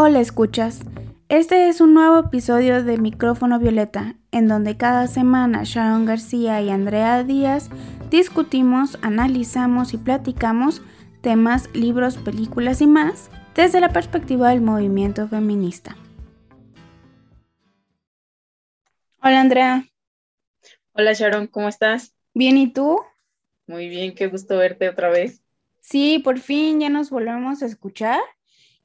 Hola escuchas, este es un nuevo episodio de Micrófono Violeta, en donde cada semana Sharon García y Andrea Díaz discutimos, analizamos y platicamos temas, libros, películas y más desde la perspectiva del movimiento feminista. Hola Andrea. Hola Sharon, ¿cómo estás? Bien, ¿y tú? Muy bien, qué gusto verte otra vez. Sí, por fin ya nos volvemos a escuchar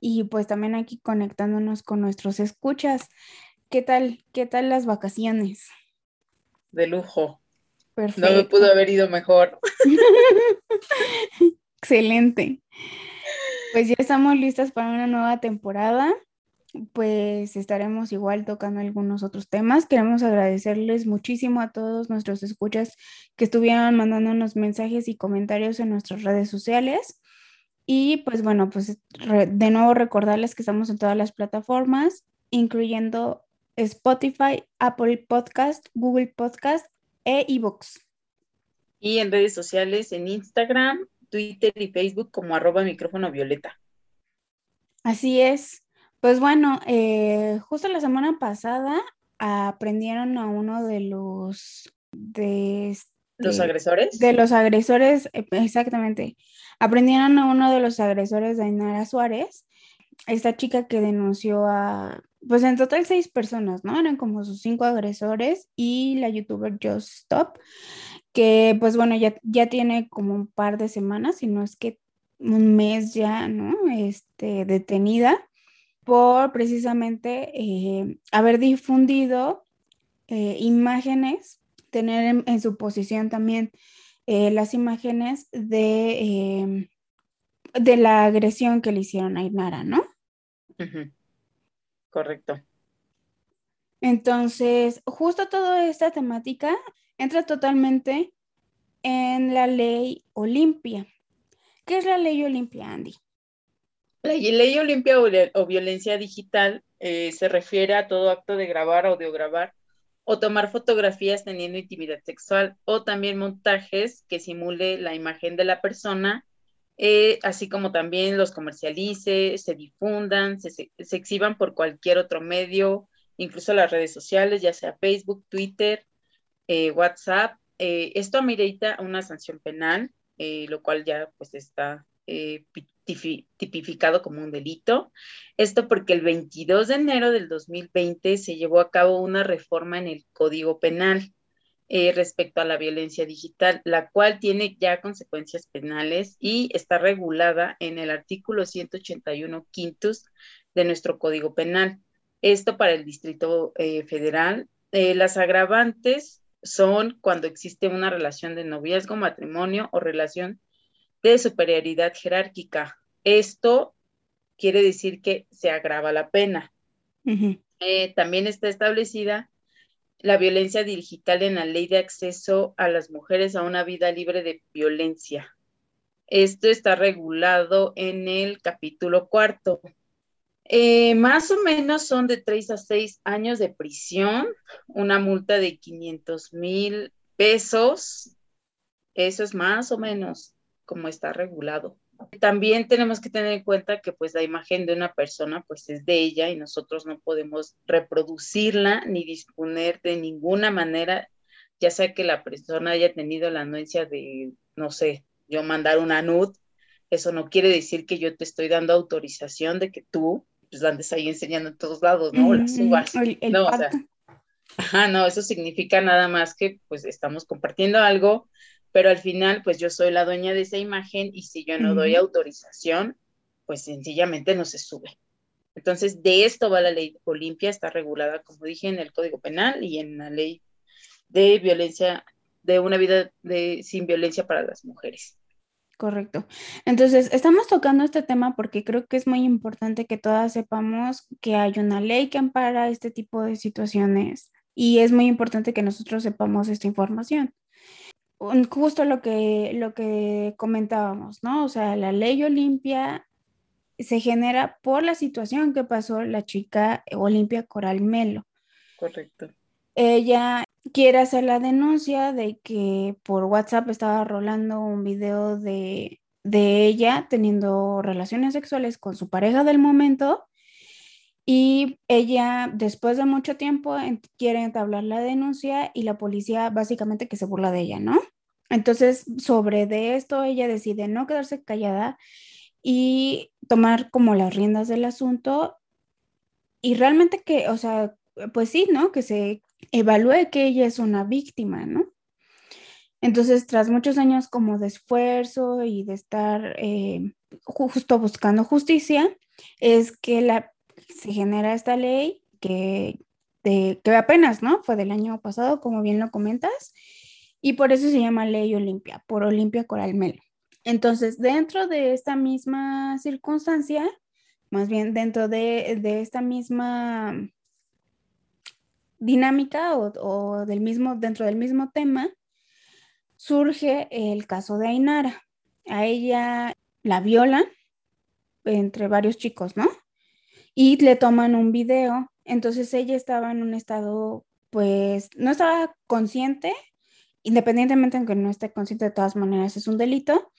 y pues también aquí conectándonos con nuestros escuchas. ¿Qué tal? ¿Qué tal las vacaciones? De lujo. Perfecto. No me pudo haber ido mejor. Excelente. Pues ya estamos listas para una nueva temporada. Pues estaremos igual tocando algunos otros temas. Queremos agradecerles muchísimo a todos nuestros escuchas que estuvieron mandándonos mensajes y comentarios en nuestras redes sociales. Y pues bueno, pues de nuevo recordarles que estamos en todas las plataformas, incluyendo Spotify, Apple Podcast, Google Podcast e eBooks. Y en redes sociales, en Instagram, Twitter y Facebook como arroba micrófono violeta. Así es. Pues bueno, eh, justo la semana pasada aprendieron a uno de los de los este, agresores. De los agresores, eh, exactamente. Aprendieron a uno de los agresores de Ainara Suárez, esta chica que denunció a, pues en total seis personas, ¿no? Eran como sus cinco agresores y la youtuber Just Stop, que pues bueno, ya, ya tiene como un par de semanas, si no es que un mes ya, ¿no? Este, detenida por precisamente eh, haber difundido eh, imágenes tener en, su posición también eh, las imágenes de, em, de la agresión que le hicieron a Inara, ¿no? Correcto. Entonces, justo toda esta temática entra totalmente en la ley Olimpia. ¿Qué es la ley Olimpia, Andy? La ley Olimpia o, violencia digital eh, se refiere a todo acto de grabar, o grabar o tomar fotografías teniendo intimidad sexual o también montajes que simule la imagen de la persona, eh, así como también los comercialice, se difundan, se, exhiban por cualquier otro medio, incluso las redes sociales, ya sea Facebook, Twitter, eh, WhatsApp. Eh, esto amerita una sanción penal, lo cual ya pues está tipificado como un delito. Esto porque el 22 de enero del 2020 se llevó a cabo una reforma en el Código Penal eh, respecto a la violencia digital, la cual tiene ya consecuencias penales y está regulada en el artículo 181 quintus de nuestro Código Penal. Esto para el Distrito eh, Federal. Eh, las agravantes son cuando existe una relación de noviazgo, matrimonio o relación de superioridad jerárquica. Esto quiere decir que se agrava la pena. Eh, también está establecida la violencia digital en la ley de acceso a las mujeres a una vida libre de violencia. Esto está regulado en el capítulo cuarto. Eh, más o menos son de tres a seis años de prisión, una multa de 500 mil pesos. Eso es más o menos como está regulado. También tenemos que tener en cuenta que pues la imagen de una persona pues es de ella y nosotros no podemos reproducirla ni disponer de ninguna manera, ya sea que la persona haya tenido la anuencia de, no sé, yo mandar una nud, eso no quiere decir que yo te estoy dando autorización de que tú pues la andes ahí enseñando en todos lados, ¿no? O la subas. no, o sea, ajá, no, eso significa nada más que pues estamos compartiendo algo pero al final, pues yo soy la dueña de esa imagen y si yo no doy autorización, pues sencillamente no se sube. Entonces, de esto va la ley Olimpia, está regulada, como dije, en el Código Penal y en la ley de violencia, de una vida de, sin violencia para las mujeres. Correcto. Entonces, estamos tocando este tema porque creo que es muy importante que todas sepamos que hay una ley que ampara este tipo de situaciones y es muy importante que nosotros sepamos esta información justo lo que, lo que comentábamos, ¿no? O sea, la ley Olimpia se genera por la situación que pasó la chica Olimpia Coral Melo. Correcto. Ella quiere hacer la denuncia de que por WhatsApp estaba rolando un video de, de ella teniendo relaciones sexuales con su pareja del momento Y ella, después de mucho tiempo, quiere entablar la denuncia y la policía básicamente que se burla de ella, ¿no? Entonces, sobre de esto, ella decide no quedarse callada y tomar como las riendas del asunto y realmente que, o sea, pues sí, ¿no? Que se evalúe que ella es una víctima, ¿no? Entonces, tras muchos años como de esfuerzo y de estar eh, justo buscando justicia, es que la, se genera esta ley que, de, que apenas, ¿no? Fue del año pasado, como bien lo comentas, y por eso se llama Ley Olimpia, por Olimpia Coral Melo. Entonces, dentro de esta misma circunstancia, más bien dentro de, de esta misma dinámica o, o, del mismo, dentro del mismo tema, surge el caso de Ainara. A ella la violan entre varios chicos, ¿no? Y le toman un video. Entonces ella estaba en un estado, pues, no estaba consciente, independientemente de que no esté consciente de todas maneras, es un delito,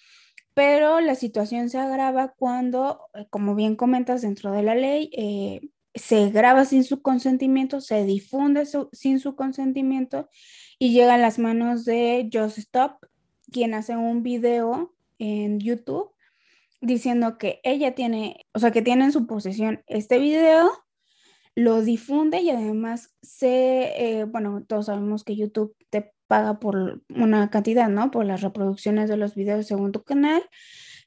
pero la situación se agrava cuando, eh, como bien comentas dentro de la ley, eh, se graba sin su consentimiento, se difunde sin su consentimiento y llega a las manos de Just Stop, quien hace un video en YouTube diciendo que ella tiene, o sea, que tiene en su posesión este video, lo difunde y además se, eh, bueno, todos sabemos que YouTube te paga por una cantidad, ¿no? Por las reproducciones de los videos según tu canal.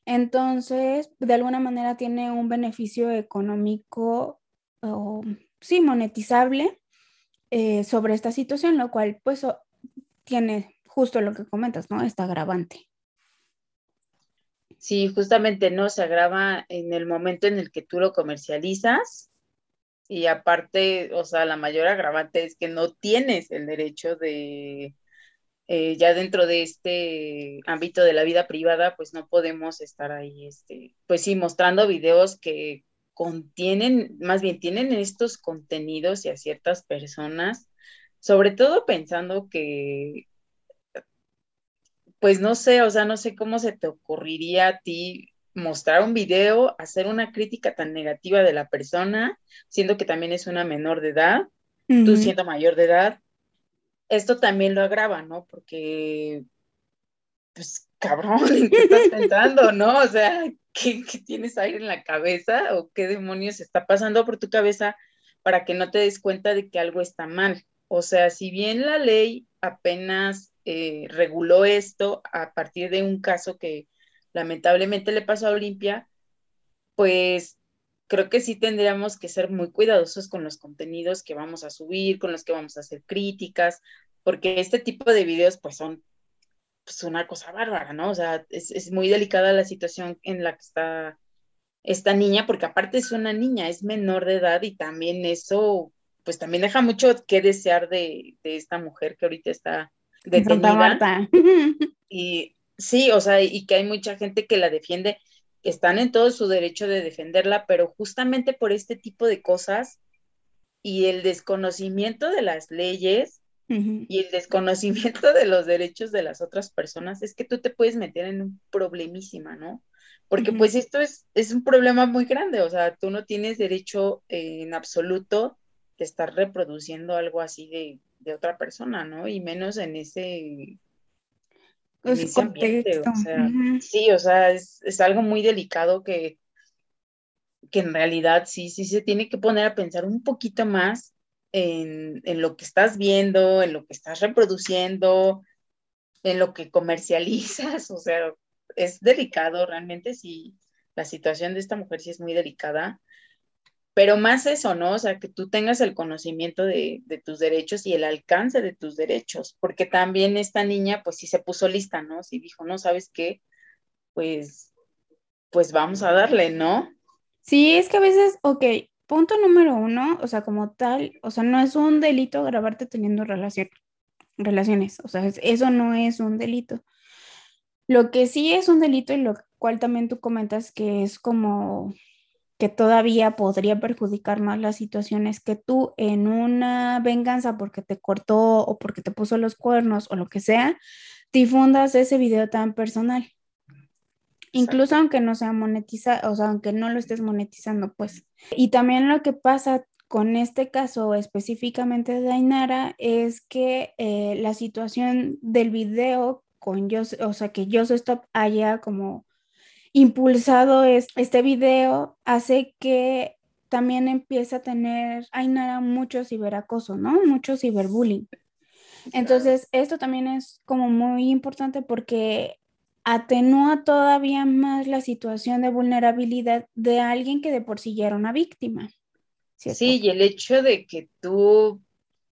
Entonces, de alguna manera tiene un beneficio económico o sí, monetizable eh, sobre esta situación, lo cual pues tiene justo lo que comentas, ¿no? Está agravante. Sí, justamente no se agrava en el momento en el que tú lo comercializas y aparte, o sea, la mayor agravante es que no tienes el derecho de, eh, ya dentro de este ámbito de la vida privada, pues no podemos estar ahí, este, pues sí, mostrando videos que contienen, más bien tienen estos contenidos y a ciertas personas, sobre todo pensando que, pues no sé, o sea, no sé cómo se te ocurriría a ti mostrar un video, hacer una crítica tan negativa de la persona, siendo que también es una menor de edad, tú siendo mayor de edad, esto también lo agrava, ¿no? Porque, pues, cabrón, ¿en qué estás pensando, no? O sea, ¿qué, tienes aire en la cabeza o qué demonios está pasando por tu cabeza para que no te des cuenta de que algo está mal. O sea, si bien la ley apenas eh, reguló esto a partir de un caso que lamentablemente le pasó a Olimpia, pues creo que sí tendríamos que ser muy cuidadosos con los contenidos que vamos a subir, con los que vamos a hacer críticas, porque este tipo de videos pues son pues una cosa bárbara, ¿no? O sea, es, muy delicada la situación en la que está esta niña, porque aparte es una niña, es menor de edad y también eso, pues también deja mucho que desear de, esta mujer que ahorita está detenida. Y sí, o sea, y que hay mucha gente que la defiende, que están en todo su derecho de defenderla, pero justamente por este tipo de cosas y el desconocimiento de las leyes, y el desconocimiento de los derechos de las otras personas es que tú te puedes meter en un problemísima, ¿no? Porque pues esto es, es un problema muy grande, o sea, tú no tienes derecho en absoluto de estar reproduciendo algo así de, de otra persona, ¿no? Y menos en ese, pues, ambiente, o sea, sí, o sea, es, es, algo muy delicado que, que en realidad sí, sí se tiene que poner a pensar un poquito más en, lo que estás viendo, en lo que estás reproduciendo, en lo que comercializas, o sea, es delicado realmente, si la situación de esta mujer sí es muy delicada, pero más eso, ¿no? O sea, que tú tengas el conocimiento de, tus derechos y el alcance de tus derechos, porque también esta niña, pues sí se puso lista, ¿no? Si dijo, no, ¿sabes qué? Pues, pues vamos a darle, ¿no? Sí, es que a veces, ok, punto número uno, o sea, como tal, o sea, no es un delito grabarte teniendo relación, relaciones, o sea, eso no es un delito. Lo que sí es un delito y lo cual también tú comentas que es como que todavía podría perjudicar más la situación es que tú en una venganza porque te cortó o porque te puso los cuernos o lo que sea, difundas ese video tan personal. Incluso aunque no sea monetizado, o sea, aunque no lo estés monetizando, pues. Y también lo que pasa con este caso específicamente de Dainara es que eh, la situación del video con yo, o sea, que Yo Stop haya como impulsado es, este video hace que también empiece a tener Ainara mucho ciberacoso, ¿no? Mucho ciberbullying. Entonces, esto también es como muy importante porque atenúa todavía más la situación de vulnerabilidad de alguien que de por sí ya era una víctima. Sí, y el hecho de que tú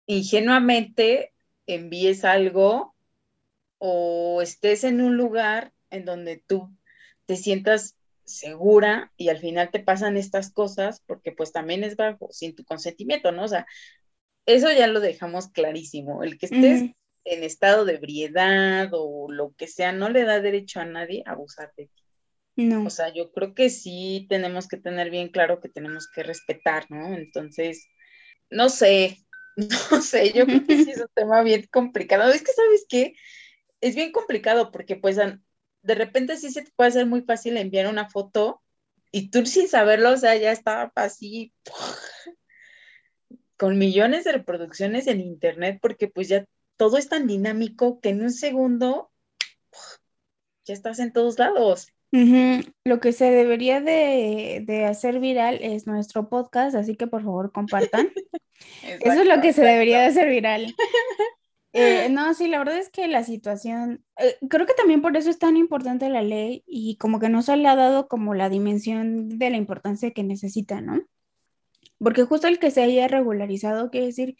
ingenuamente envíes algo o estés en un lugar en donde tú te sientas segura y al final te pasan estas cosas porque pues también es bajo, sin tu consentimiento, ¿no? O sea, eso ya lo dejamos clarísimo. El que estés en estado de ebriedad o lo que sea, no le da derecho a nadie a abusar de ti. No. O sea, yo creo que sí tenemos que tener bien claro que tenemos que respetar, ¿no? Entonces, no sé, no sé, yo creo que sí es un tema bien complicado. Es que, ¿sabes qué? Es bien complicado porque pues de repente sí se te puede hacer muy fácil enviar una foto y tú sin saberlo, o sea, ya estaba así con millones de reproducciones en internet porque pues ya todo es tan dinámico que en un segundo ya estás en todos lados. Lo que se debería de, hacer viral es nuestro podcast, así que por favor compartan. Eso es lo que se debería de hacer viral. Eh, no, sí, la verdad es que la situación, eh, creo que también por eso es tan importante la ley y como que no se le ha dado como la dimensión de la importancia que necesita, ¿no? Porque justo el que se haya regularizado quiere decir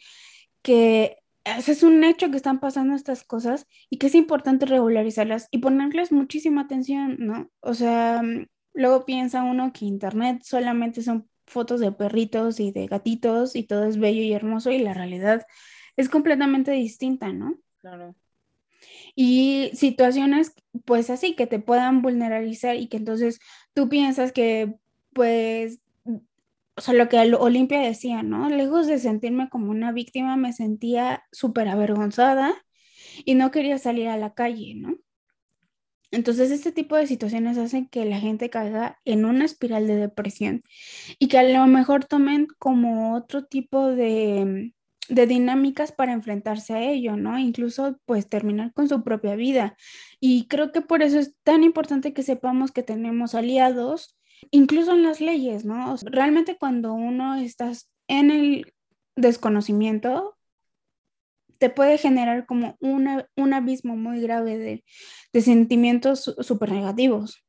que ese es un hecho que están pasando estas cosas y que es importante regularizarlas y ponerles muchísima atención, ¿no? O sea, mm, luego piensa uno que Internet solamente son fotos de perritos y de gatitos y todo es bello y hermoso y la realidad es completamente distinta, ¿no? Claro. Y situaciones, pues así, que te puedan vulnerabilizar y que entonces tú piensas que, pues, o sea, lo que Olimpia decía, ¿no? Lejos de sentirme como una víctima, me sentía súper avergonzada y no quería salir a la calle, ¿no? Entonces, este tipo de situaciones hacen que la gente caiga en una espiral de depresión y que a lo mejor tomen como otro tipo de, de dinámicas para enfrentarse a ello, ¿no? Incluso pues terminar con su propia vida. Y creo que por eso es tan importante que sepamos que tenemos aliados incluso en las leyes, ¿no? realmente cuando uno está en el desconocimiento, te puede generar como un abismo muy grave de, sentimientos súper negativos.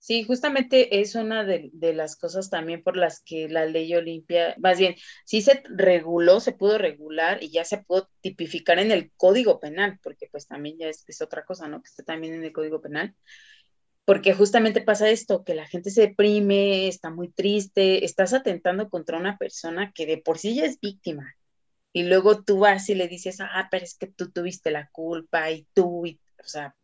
Sí, justamente es una de, las cosas también por las que la ley Olimpia, más bien, sí se reguló, se pudo regular y ya se pudo tipificar en el Código Penal, porque pues también ya es, es otra cosa, ¿no? Que está también en el Código Penal, porque justamente pasa esto, que la gente se deprime, está muy triste, estás atentando contra una persona que de por sí ya es víctima. Y luego tú vas y le dices, ah, pero es que tú tuviste la culpa y tú, y, o sea,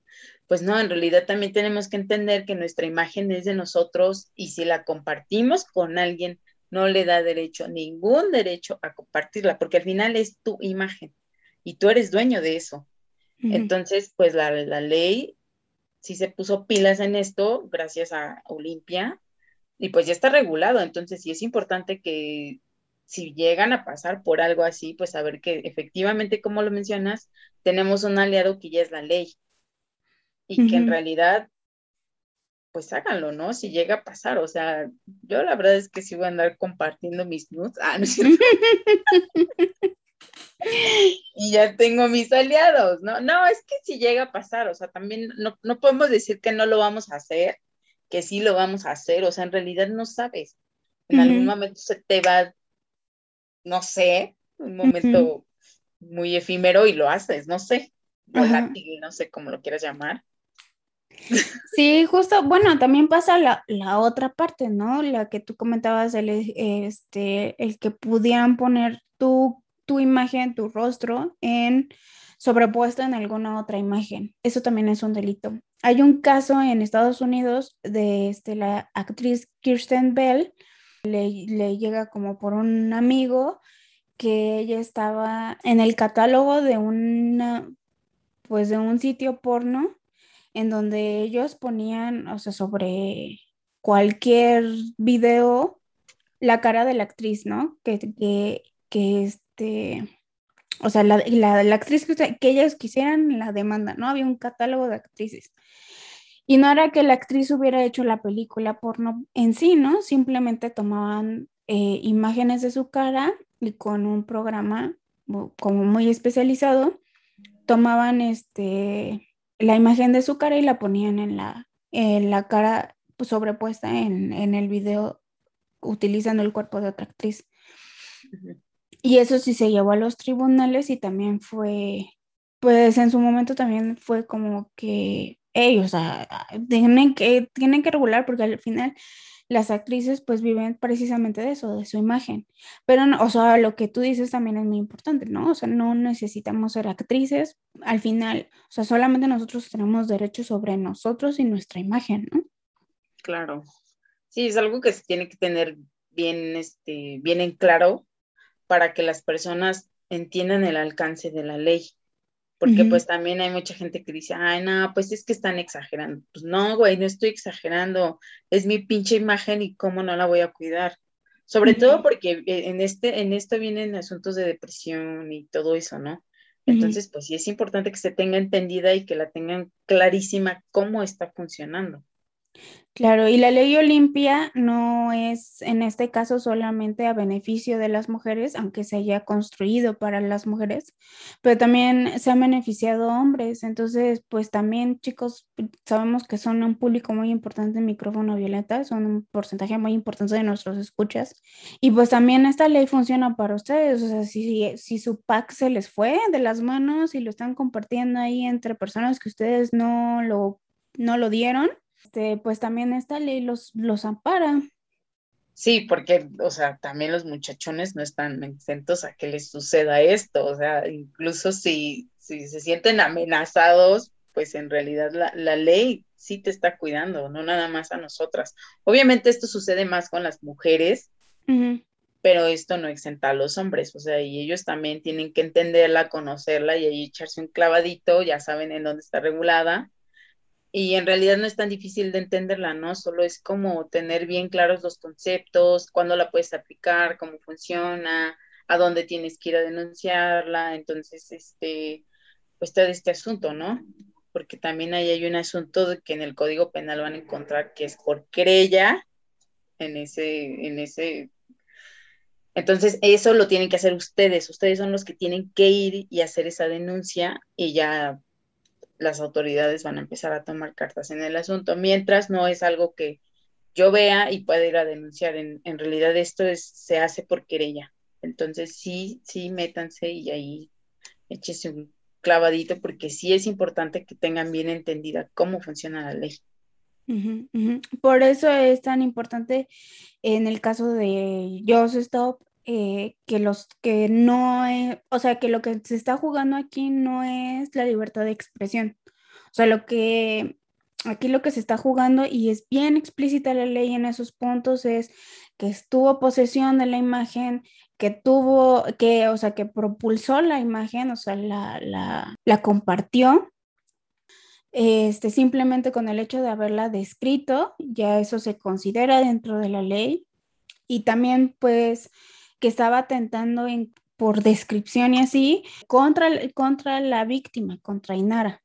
pues no, en realidad también tenemos que entender que nuestra imagen es de nosotros y si la compartimos con alguien, no le da derecho, ningún derecho a compartirla, porque al final es tu imagen y tú eres dueño de eso. Entonces, pues la, la ley sí se puso pilas en esto gracias a Olimpia y pues ya está regulado, entonces sí es importante que si llegan a pasar por algo así, pues saber que efectivamente, como lo mencionas, tenemos un aliado que ya es la ley y que en realidad, pues háganlo, ¿no? Si llega a pasar, o sea, yo la verdad es que sí voy a andar compartiendo mis nudes. Ah, no es y ya tengo mis aliados, ¿no? No, es que si llega a pasar, o sea, también no, no podemos decir que no lo vamos a hacer, que sí lo vamos a hacer, o sea, en realidad no sabes. En algún momento se te va, no sé, un momento muy efímero y lo haces, no sé, volátil, no sé cómo lo quieras llamar. Sí, justo, bueno, también pasa la, la, otra parte, ¿no? La que tú comentabas, el, este, el que pudieran poner tu tu imagen, tu rostro en sobrepuesto en alguna otra imagen. Eso también es un delito. Hay un caso en Estados Unidos de este, la actriz Kirsten Bell, le, le llega como por un amigo que ella estaba en el catálogo de una, pues de un sitio porno en donde ellos ponían, o sea, sobre cualquier video la cara de la actriz, ¿no? Que, que, que este, o sea, la, la, actriz que, que, ellos quisieran la demanda, ¿no? Había un catálogo de actrices. Y no era que la actriz hubiera hecho la película porno en sí, ¿no? Simplemente tomaban eh, imágenes de su cara y con un programa como muy especializado, tomaban este, la imagen de su cara y la ponían en la, en la cara sobrepuesta en, en el video utilizando el cuerpo de otra actriz. Y eso sí se llevó a los tribunales y también fue, pues en su momento también fue como que ellos, tienen que, tienen que regular porque al final las actrices pues viven precisamente de eso, de su imagen. Pero, no, o sea, lo que tú dices también es muy importante, ¿no? O sea, no necesitamos ser actrices. Al final, o sea, solamente nosotros tenemos derechos sobre nosotros y nuestra imagen, ¿no? Claro. Sí, es algo que se tiene que tener bien, este, bien en claro para que las personas entiendan el alcance de la ley. Porque pues también hay mucha gente que dice, ay, no, pues es que están exagerando. Pues no, güey, no estoy exagerando. Es mi pinche imagen y cómo no la voy a cuidar. Sobre todo porque eh, en, este, en esto vienen asuntos de depresión y todo eso, ¿no? Entonces, pues sí es importante que se tenga entendida y que la tengan clarísima cómo está funcionando. Claro, y la ley Olimpia no es en este caso solamente a beneficio de las mujeres, aunque se haya construido para las mujeres, pero también se han beneficiado hombres. Entonces, pues también chicos, sabemos que son un público muy importante en micrófono violeta, son un porcentaje muy importante de nuestros escuchas. Y pues también esta ley funciona para ustedes, o sea, si, si su pack se les fue de las manos y lo están compartiendo ahí entre personas que ustedes no lo, no lo dieron este, pues también esta ley los, los ampara. Sí, porque, o sea, también los muchachones no están exentos a que les suceda esto, o sea, incluso si, si se sienten amenazados, pues en realidad la, ley sí te está cuidando, no nada más a nosotras. Obviamente esto sucede más con las mujeres, pero esto no exenta a los hombres, o sea, y ellos también tienen que entenderla, conocerla y ahí echarse un clavadito, ya saben en dónde está regulada y en realidad no es tan difícil de entenderla, ¿no? Solo es como tener bien claros los conceptos, cuándo la puedes aplicar, cómo funciona, a dónde tienes que ir a denunciarla, entonces, este, pues todo este asunto, ¿no? Porque también ahí hay un asunto de que en el Código Penal van a encontrar que es por querella en ese, en ese entonces, eso lo tienen que hacer ustedes. Ustedes son los que tienen que ir y hacer esa denuncia y ya las autoridades van a empezar a tomar cartas en el asunto, mientras no es algo que yo vea y pueda ir a denunciar. En, realidad esto es, se hace por querella. Entonces sí, sí, métanse y ahí échese un clavadito porque sí es importante que tengan bien entendida cómo funciona la ley. Por eso es tan importante en el caso de Just Stop eh, que los que no, o sea, que lo que se está jugando aquí no es la libertad de expresión. O sea, lo que aquí lo que se está jugando y es bien explícita la ley en esos puntos es que estuvo posesión de la imagen, que tuvo, que, o sea, que propulsó la imagen, o sea, la, la, la compartió. Este, simplemente con el hecho de haberla descrito, ya eso se considera dentro de la ley. Y también, pues, que estaba atentando en, por descripción y así contra, contra la víctima, contra Inara.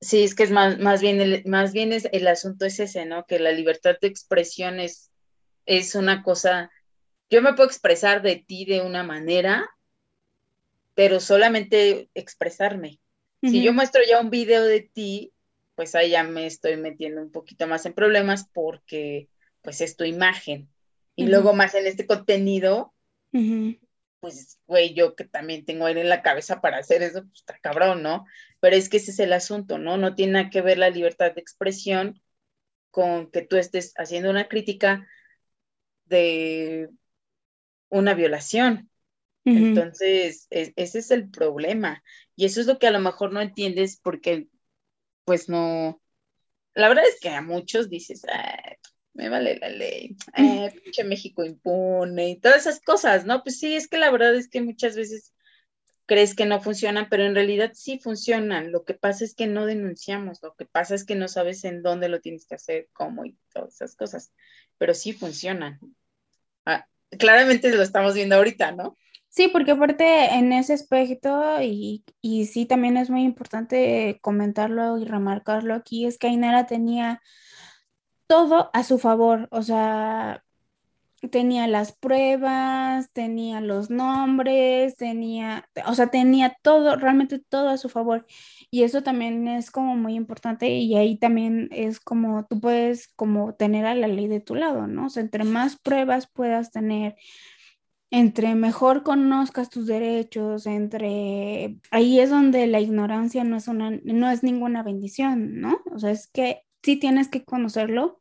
Sí, es que es más, más bien, el, más bien es, el asunto es ese, ¿no? Que la libertad de expresión es, es una cosa, yo me puedo expresar de ti de una manera, pero solamente expresarme. Si yo muestro ya un video de ti, pues ahí ya me estoy metiendo un poquito más en problemas porque pues es tu imagen. Y luego más en este contenido, pues, güey, yo que también tengo aire en la cabeza para hacer eso, pues está cabrón, ¿no? Pero es que ese es el asunto, ¿no? No tiene nada que ver la libertad de expresión con que tú estés haciendo una crítica de una violación. Entonces, ese es el problema. Y eso es lo que a lo mejor no entiendes porque, pues no, la verdad es que a muchos dices, me vale la ley, eh, pinche México impune y todas esas cosas, ¿no? Pues sí, es que la verdad es que muchas veces crees que no funcionan, pero en realidad sí funcionan. Lo que pasa es que no denunciamos, lo que pasa es que no sabes en dónde lo tienes que hacer, cómo y todas esas cosas, pero sí funcionan. Ah, claramente lo estamos viendo ahorita, ¿no? Sí, porque aparte en ese aspecto, y, y sí también es muy importante comentarlo y remarcarlo aquí, es que Ainara tenía todo a su favor, o sea, tenía las pruebas, tenía los nombres, tenía, o sea, tenía todo, realmente todo a su favor. Y eso también es como muy importante y ahí también es como tú puedes como tener a la ley de tu lado, ¿no? O sea, entre más pruebas puedas tener, entre mejor conozcas tus derechos, entre ahí es donde la ignorancia no es una, no es ninguna bendición, ¿no? O sea, es que sí tienes que conocerlo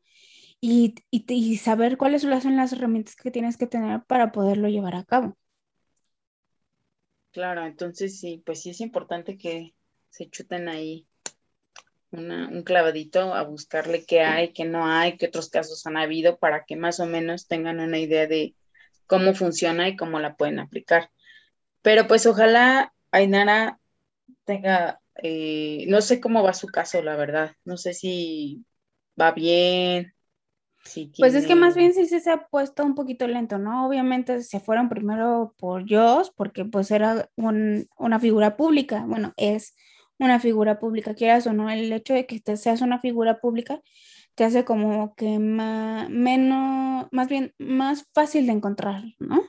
y, saber cuáles son las herramientas que tienes que tener para poderlo llevar a cabo. Claro, entonces sí, pues sí es importante que se chuten ahí un clavadito a buscarle qué hay, qué no hay, qué otros casos han habido para que más o menos tengan una idea de cómo funciona y cómo la pueden aplicar. Pero pues ojalá Ainara tenga, eh, no sé cómo va su caso, la verdad, no sé si va bien, pues es que más bien sí se ha puesto un poquito lento, ¿no? Obviamente se fueron primero por Joss, porque pues era una figura pública, bueno, es una figura pública, quieras o no, el hecho de que seas una figura pública te hace como que más, menos, más bien, más fácil de encontrar, ¿no?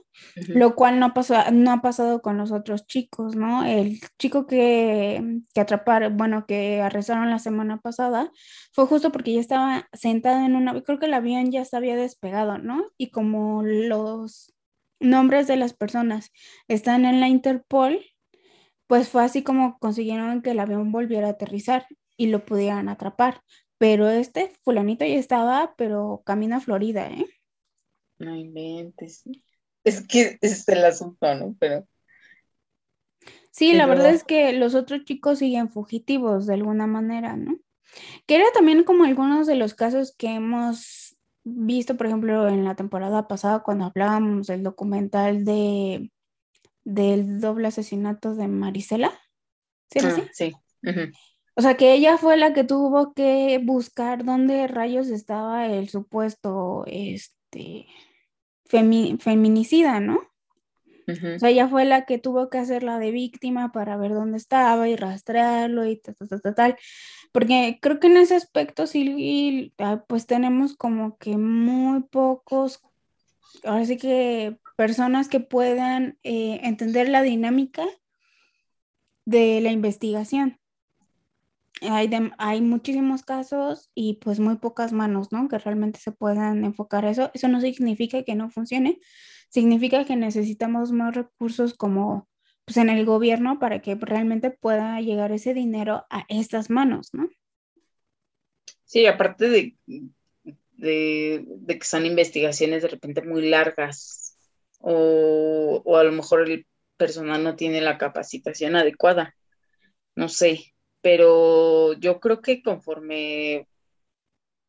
Lo cual no, pasó, no ha pasado con los otros chicos, ¿no? El chico que, que atraparon, bueno, que arrestaron la semana pasada, fue justo porque ya estaba sentado en una, creo que el avión ya se había despegado, ¿no? Y como los nombres de las personas están en la Interpol, pues fue así como consiguieron que el avión volviera a aterrizar y lo pudieran atrapar. Pero este fulanito ya estaba, pero camino a Florida, ¿eh? No inventes. Es que es el asunto, ¿no? Pero. Sí, la verdad es que los otros chicos siguen fugitivos de alguna manera, ¿no? Que era también como algunos de los casos que hemos visto, por ejemplo, en la temporada pasada cuando hablábamos del documental de del doble asesinato de Marisela. ¿Sí? Ah, sí. O sea, que ella fue la que tuvo que buscar dónde rayos estaba el supuesto este, feminicida, ¿no? O sea, ella fue la que tuvo que hacer la de víctima para ver dónde estaba y rastrearlo y tal, tal, tal, tal. Porque creo que en ese aspecto sí, ah, pues tenemos como que muy pocos, ahora sí que personas que puedan eh, entender la dinámica de la investigación hay, muchísimos casos y pues muy pocas manos, ¿no? Que realmente se puedan enfocar a eso. Eso no significa que no funcione, significa que necesitamos más recursos como pues en el gobierno para que realmente pueda llegar ese dinero a estas manos, ¿no? Sí, aparte de, de, que son investigaciones de repente muy largas o, o a lo mejor el personal no tiene la capacitación adecuada, no sé, pero yo creo que conforme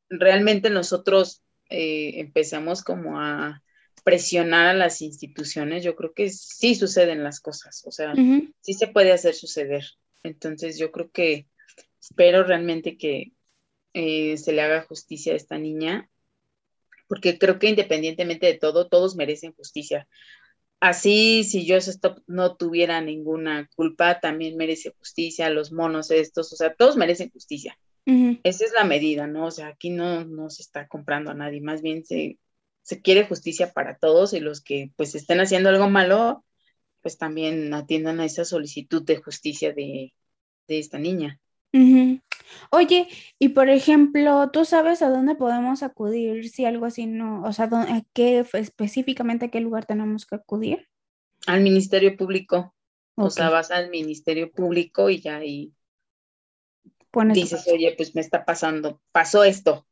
realmente nosotros eh, empezamos como a presionar a las instituciones, yo creo que sí suceden las cosas, o sea, sí se puede hacer suceder. Entonces yo creo que espero realmente que eh, se le haga justicia a esta niña, porque creo que independientemente de todo, todos merecen justicia. Así, si yo no tuviera ninguna culpa, también merece justicia, los monos estos, o sea, todos merecen justicia. Esa es la medida, ¿no? O sea, aquí no, no se está comprando a nadie, más bien se, se quiere justicia para todos y los que pues estén haciendo algo malo, pues también atiendan a esa solicitud de justicia de, de esta niña. Oye, y por ejemplo, ¿tú sabes a dónde podemos acudir si algo así no, o sea, ¿a qué específicamente a qué lugar tenemos que acudir? Al Ministerio Público. O sea, vas al Ministerio Público y ya ahí dices, oye, pues me está pasando, pasó esto.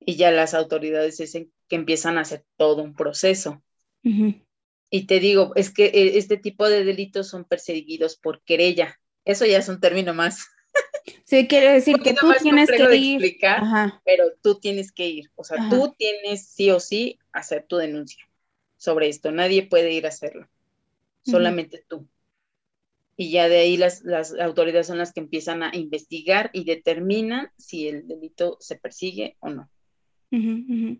Y ya las autoridades dicen que empiezan a hacer todo un proceso. Y te digo, es que eh, este tipo de delitos son perseguidos por querella. Eso ya es un término más Sí, quiere decir que tú tienes que ir. Explicar, pero tú tienes que ir. O sea, tú tienes sí o sí hacer tu denuncia sobre esto. Nadie puede ir a hacerlo. Solamente tú. y ya de ahí las, las autoridades son las que empiezan a investigar y determinan si el delito se persigue o no. Sí,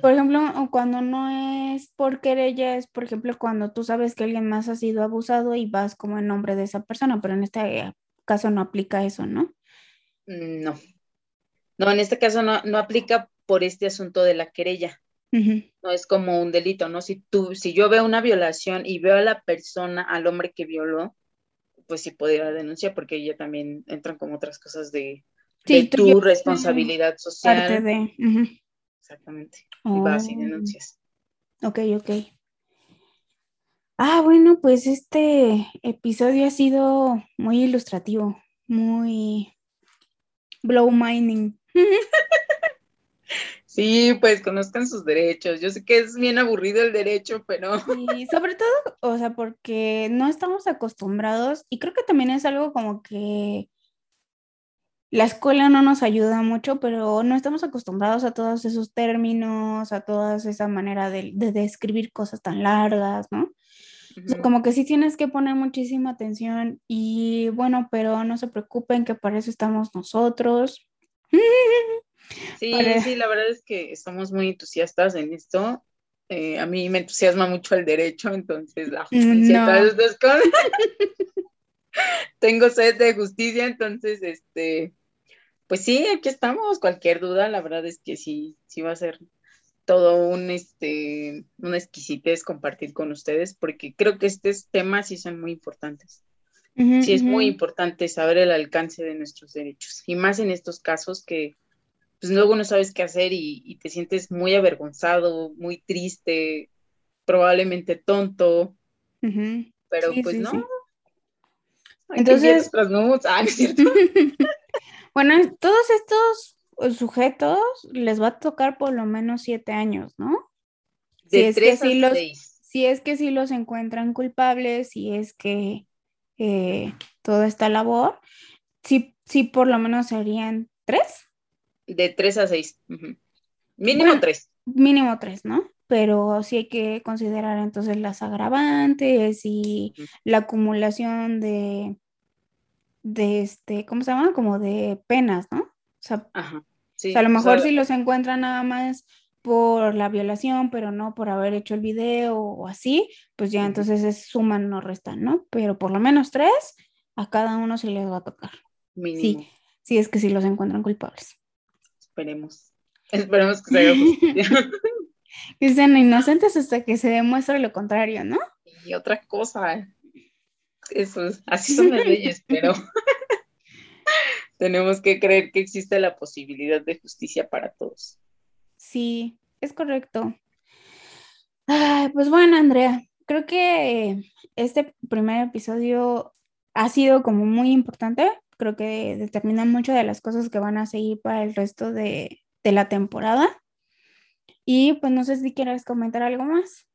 por, ejemplo, cuando no es por querella, es por ejemplo cuando tú sabes que alguien más ha sido abusado y vas como en nombre de esa persona, pero en este caso no aplica eso, ¿no? Mm, no. No, en este caso no, no aplica por este asunto de la querella. No es como un delito, ¿no? Si tú, si yo veo una violación y veo a la persona, al hombre que violó, pues sí podría denunciar porque ella también entran como otras cosas de, de tu responsabilidad social. Parte de. Exactamente. Y vas y oh. denuncias. Ok, ok. Ah, bueno, pues este episodio ha sido muy ilustrativo, muy blow mining. Sí, pues conozcan sus derechos. Yo sé que es bien aburrido el derecho, pero... Sí, sobre todo, o sea, porque no estamos acostumbrados y creo que también es algo como que la escuela no nos ayuda mucho, pero no estamos acostumbrados a todos esos términos, a toda esa manera de, describir cosas tan largas, ¿no? Como que sí tienes que poner muchísima atención y bueno, pero no se preocupen que para eso estamos nosotros. Sí, sí, la verdad es que estamos muy entusiastas en esto. Eh, a mí me entusiasma mucho el derecho, entonces la justicia, Tengo sed de justicia, entonces, este, pues sí, aquí estamos. Cualquier duda, la verdad es que sí, sí va a ser todo un, este, una exquisitez compartir con ustedes, porque creo que estos temas sí son muy importantes. sí, es muy importante saber el alcance de nuestros derechos, y más en estos casos que pues luego no sabes qué hacer y, te sientes muy avergonzado, muy triste, probablemente tonto, pero pues no. Entonces, ah, bueno, todos estos sujetos les va a tocar por lo menos siete años, ¿no? De si es que si los, Si es que si los encuentran culpables, si es que eh, toda esta labor, sí, sí por lo menos serían tres. De tres a seis. Mínimo tres. Mínimo tres, ¿no? Pero sí hay que considerar entonces las agravantes y la acumulación de, de este, ¿cómo se llama? Como de penas, ¿no? O sea, a lo mejor si los encuentran nada más por la violación, pero no por haber hecho el video o así, pues ya entonces es suman, no restan, ¿no? Pero por lo menos tres, a cada uno se les va a tocar. Mínimo. Sí, sí es que si los encuentran culpables. Esperemos. Esperemos que se haga justicia. Dicen inocentes hasta que se demuestre lo contrario, ¿no? Y otra cosa, eso así son las leyes, pero tenemos que creer que existe la posibilidad de justicia para todos. Sí, es correcto. pues bueno, Andrea, creo que este primer episodio ha sido como muy importante creo que determinan mucho de las cosas que van a seguir para el resto de, la temporada. Y pues no sé si quieres comentar algo más.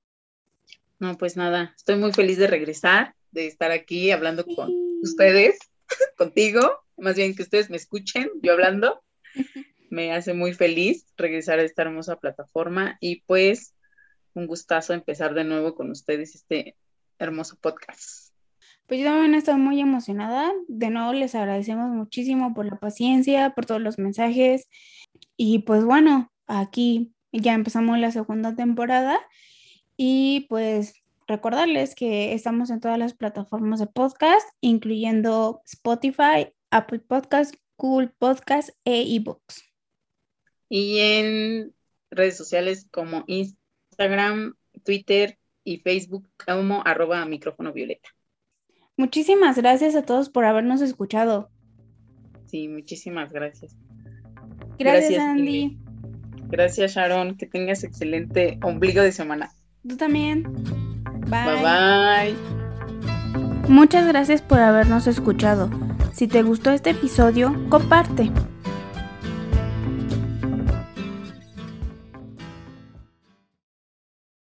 No, pues nada, estoy muy feliz de regresar, de estar aquí hablando con ustedes, contigo, más bien que ustedes me escuchen, yo hablando. Me hace muy feliz regresar a esta hermosa plataforma y pues un gustazo empezar de nuevo con ustedes este hermoso podcast. Pues yo también estoy muy emocionada. De nuevo les agradecemos muchísimo por la paciencia, por todos los mensajes. Y pues bueno, aquí ya empezamos la segunda temporada. Y pues recordarles que estamos en todas las plataformas de podcast, incluyendo Spotify, Apple Podcast, Google Podcast e eBooks. Y en redes sociales como Instagram, Twitter y Facebook como arroba micrófono violeta. Muchísimas gracias a todos por habernos escuchado. Sí, muchísimas gracias. Gracias, Andy. Gracias, Sharon. Que tengas excelente ombligo de semana. Tú también. Bye. Bye bye. Muchas gracias por habernos escuchado. Si te gustó este episodio, comparte.